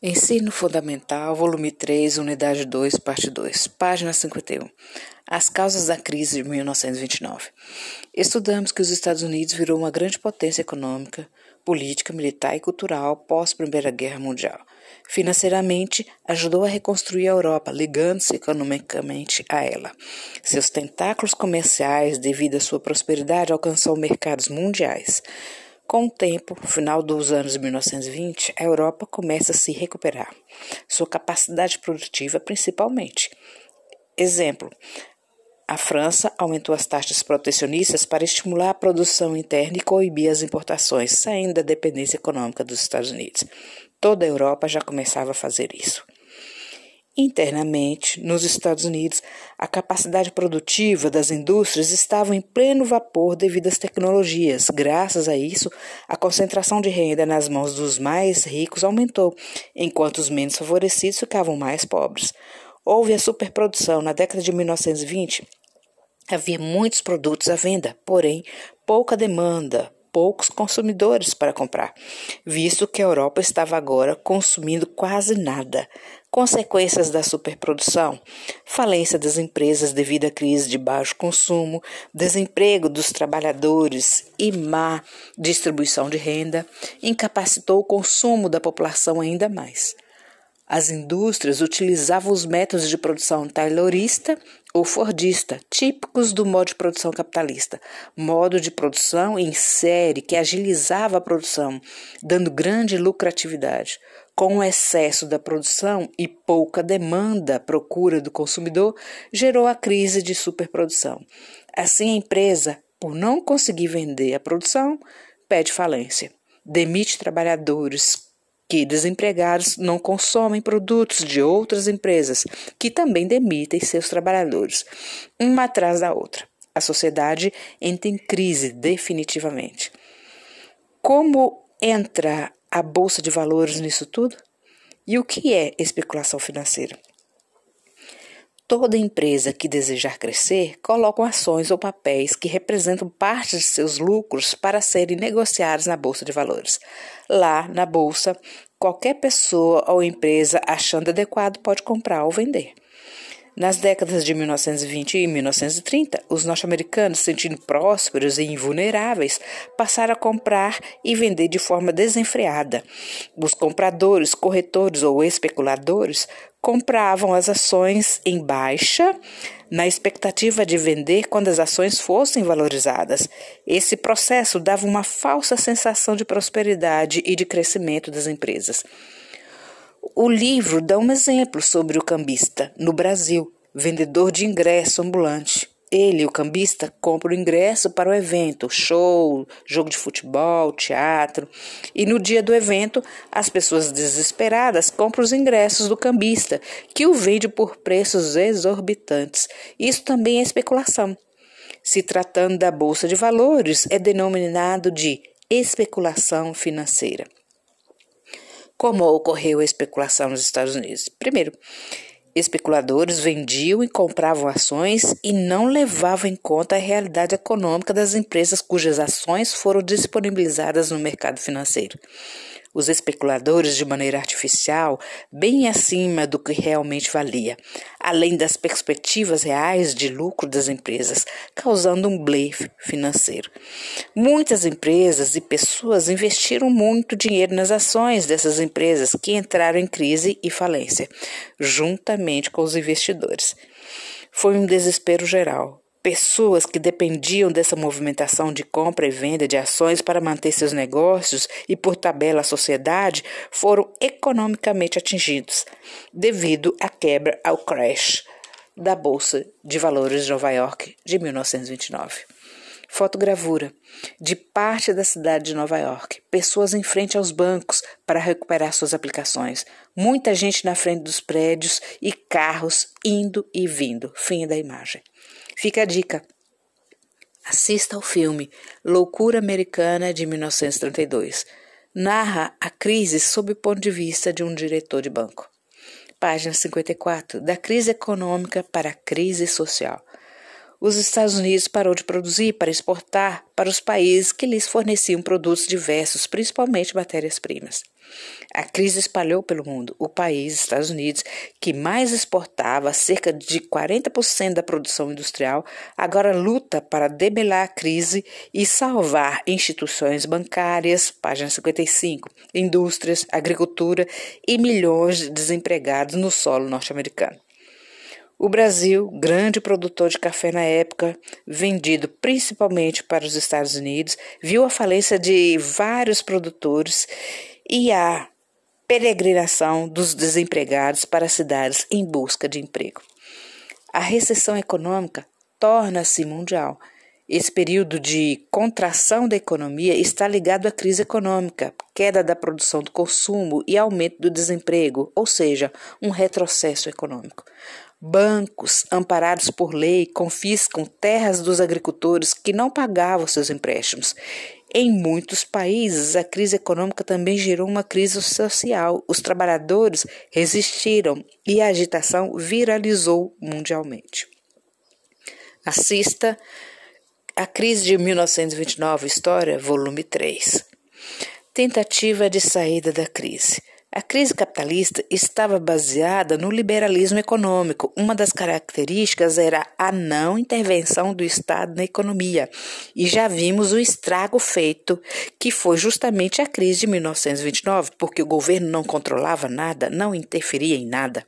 Ensino Fundamental, volume 3, unidade 2, parte 2, página 51. As causas da crise de 1929. Estudamos que os Estados Unidos virou uma grande potência econômica, política, militar e cultural pós Primeira Guerra Mundial. Financeiramente, ajudou a reconstruir a Europa, ligando-se economicamente a ela. Seus tentáculos comerciais, devido à sua prosperidade, alcançou mercados mundiais. Com o tempo, final dos anos 1920, a Europa começa a se recuperar, sua capacidade produtiva principalmente. Exemplo: a França aumentou as taxas protecionistas para estimular a produção interna e coibir as importações, saindo da dependência econômica dos Estados Unidos. Toda a Europa já começava a fazer isso. Internamente, nos Estados Unidos, a capacidade produtiva das indústrias estava em pleno vapor devido às tecnologias. Graças a isso, a concentração de renda nas mãos dos mais ricos aumentou, enquanto os menos favorecidos ficavam mais pobres. Houve a superprodução na década de 1920. Havia muitos produtos à venda, porém pouca demanda, poucos consumidores para comprar, visto que a Europa estava agora consumindo quase nada. Consequências da superprodução: falência das empresas devido à crise de baixo consumo, desemprego dos trabalhadores e má distribuição de renda, incapacitou o consumo da população ainda mais. As indústrias utilizavam os métodos de produção taylorista ou fordista, típicos do modo de produção capitalista, modo de produção em série que agilizava a produção, dando grande lucratividade. Com o excesso da produção e pouca demanda, procura do consumidor, gerou a crise de superprodução. Assim, a empresa, por não conseguir vender a produção, pede falência, demite trabalhadores que desempregados não consomem produtos de outras empresas que também demitem seus trabalhadores, uma atrás da outra. A sociedade entra em crise definitivamente. Como entra a bolsa de valores nisso tudo? E o que é especulação financeira? Toda empresa que desejar crescer coloca ações ou papéis que representam parte de seus lucros para serem negociados na bolsa de valores. Lá, na bolsa, qualquer pessoa ou empresa achando adequado pode comprar ou vender. Nas décadas de 1920 e 1930, os norte-americanos, sentindo prósperos e invulneráveis, passaram a comprar e vender de forma desenfreada. Os compradores, corretores ou especuladores compravam as ações em baixa, na expectativa de vender quando as ações fossem valorizadas. Esse processo dava uma falsa sensação de prosperidade e de crescimento das empresas. O livro dá um exemplo sobre o cambista no Brasil, vendedor de ingresso ambulante. Ele, o cambista, compra o ingresso para o evento, show, jogo de futebol, teatro. E no dia do evento, as pessoas desesperadas compram os ingressos do cambista, que o vende por preços exorbitantes. Isso também é especulação. Se tratando da bolsa de valores, é denominado de especulação financeira como ocorreu a especulação nos Estados Unidos. Primeiro, especuladores vendiam e compravam ações e não levavam em conta a realidade econômica das empresas cujas ações foram disponibilizadas no mercado financeiro os especuladores de maneira artificial, bem acima do que realmente valia, além das perspectivas reais de lucro das empresas, causando um blefe financeiro. Muitas empresas e pessoas investiram muito dinheiro nas ações dessas empresas que entraram em crise e falência, juntamente com os investidores. Foi um desespero geral Pessoas que dependiam dessa movimentação de compra e venda de ações para manter seus negócios e, por tabela, a sociedade foram economicamente atingidos devido à quebra ao crash da Bolsa de Valores de Nova York de 1929. Fotogravura de parte da cidade de Nova York. Pessoas em frente aos bancos para recuperar suas aplicações. Muita gente na frente dos prédios e carros indo e vindo. Fim da imagem. Fica a dica. Assista ao filme Loucura Americana de 1932. Narra a crise sob o ponto de vista de um diretor de banco. Página 54. Da crise econômica para a crise social. Os Estados Unidos parou de produzir para exportar para os países que lhes forneciam produtos diversos, principalmente matérias-primas. A crise espalhou pelo mundo. O país, Estados Unidos, que mais exportava cerca de 40% da produção industrial, agora luta para debelar a crise e salvar instituições bancárias, página 55, indústrias, agricultura e milhões de desempregados no solo norte-americano. O Brasil, grande produtor de café na época, vendido principalmente para os Estados Unidos, viu a falência de vários produtores e a peregrinação dos desempregados para as cidades em busca de emprego. A recessão econômica torna-se mundial. Esse período de contração da economia está ligado à crise econômica, queda da produção do consumo e aumento do desemprego, ou seja, um retrocesso econômico. Bancos, amparados por lei, confiscam terras dos agricultores que não pagavam seus empréstimos. Em muitos países, a crise econômica também gerou uma crise social. Os trabalhadores resistiram e a agitação viralizou mundialmente. Assista A Crise de 1929, História, volume 3. Tentativa de saída da crise. A crise capitalista estava baseada no liberalismo econômico. Uma das características era a não intervenção do Estado na economia. E já vimos o estrago feito, que foi justamente a crise de 1929, porque o governo não controlava nada, não interferia em nada.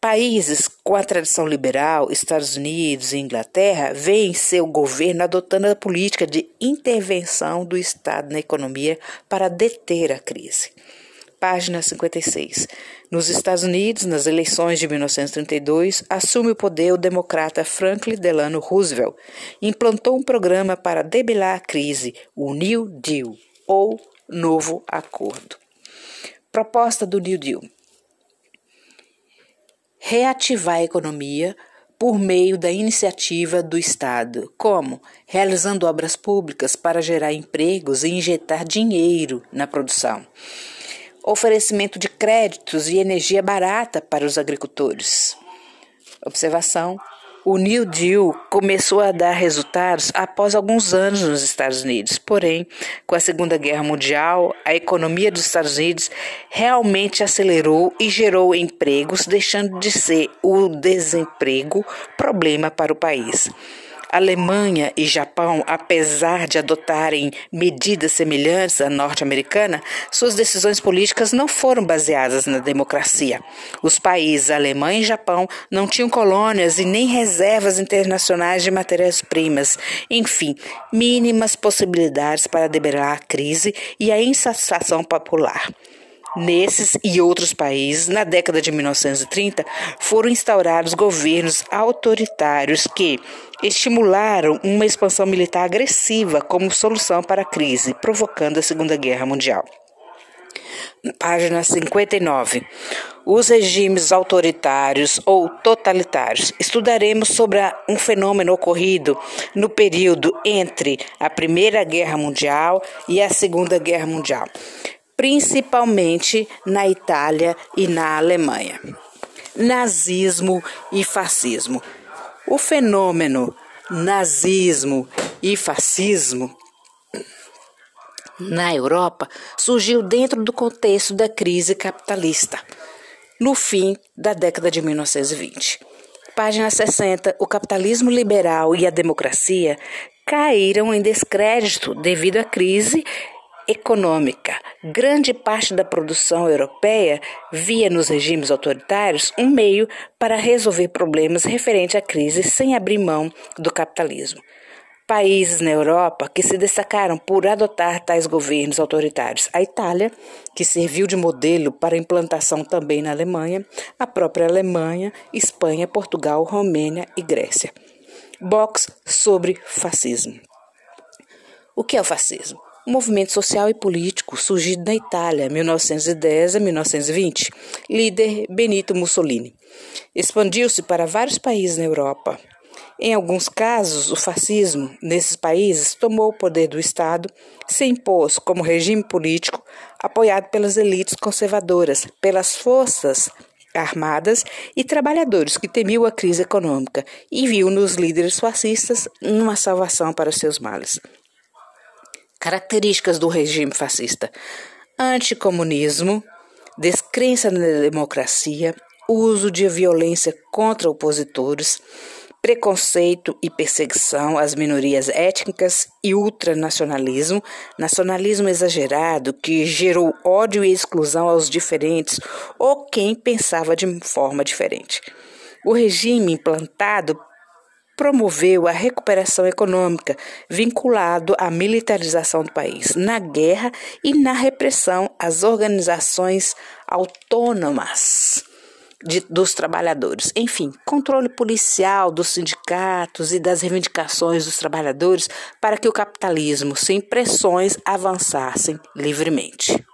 Países com a tradição liberal, Estados Unidos e Inglaterra, veem seu governo adotando a política de intervenção do Estado na economia para deter a crise página 56. Nos Estados Unidos, nas eleições de 1932, assume o poder o democrata Franklin Delano Roosevelt. Implantou um programa para debelar a crise, o New Deal, ou Novo Acordo. Proposta do New Deal: reativar a economia por meio da iniciativa do Estado, como? Realizando obras públicas para gerar empregos e injetar dinheiro na produção. Oferecimento de créditos e energia barata para os agricultores. Observação: o New Deal começou a dar resultados após alguns anos nos Estados Unidos. Porém, com a Segunda Guerra Mundial, a economia dos Estados Unidos realmente acelerou e gerou empregos, deixando de ser o desemprego problema para o país. Alemanha e Japão, apesar de adotarem medidas semelhantes à norte-americana, suas decisões políticas não foram baseadas na democracia. Os países Alemanha e Japão não tinham colônias e nem reservas internacionais de matérias-primas. Enfim, mínimas possibilidades para debelar a crise e a insatisfação popular. Nesses e outros países, na década de 1930, foram instaurados governos autoritários que estimularam uma expansão militar agressiva como solução para a crise, provocando a Segunda Guerra Mundial. Página 59. Os regimes autoritários ou totalitários. Estudaremos sobre um fenômeno ocorrido no período entre a Primeira Guerra Mundial e a Segunda Guerra Mundial principalmente na Itália e na Alemanha. Nazismo e fascismo. O fenômeno nazismo e fascismo na Europa surgiu dentro do contexto da crise capitalista, no fim da década de 1920. Página 60. O capitalismo liberal e a democracia caíram em descrédito devido à crise econômica. Grande parte da produção europeia via nos regimes autoritários um meio para resolver problemas referentes à crise sem abrir mão do capitalismo. Países na Europa que se destacaram por adotar tais governos autoritários. A Itália, que serviu de modelo para implantação também na Alemanha, a própria Alemanha, Espanha, Portugal, Romênia e Grécia. Box sobre fascismo. O que é o fascismo? Um movimento social e político surgido na Itália, 1910 a 1920, líder Benito Mussolini. Expandiu-se para vários países na Europa. Em alguns casos, o fascismo nesses países tomou o poder do Estado, se impôs como regime político apoiado pelas elites conservadoras, pelas forças armadas e trabalhadores que temiam a crise econômica e viu nos líderes fascistas uma salvação para seus males. Características do regime fascista: anticomunismo, descrença na democracia, uso de violência contra opositores, preconceito e perseguição às minorias étnicas e ultranacionalismo, nacionalismo exagerado que gerou ódio e exclusão aos diferentes ou quem pensava de forma diferente. O regime implantado promoveu a recuperação econômica, vinculado à militarização do país, na guerra e na repressão às organizações autônomas de, dos trabalhadores. Enfim, controle policial dos sindicatos e das reivindicações dos trabalhadores para que o capitalismo, sem pressões, avançassem livremente.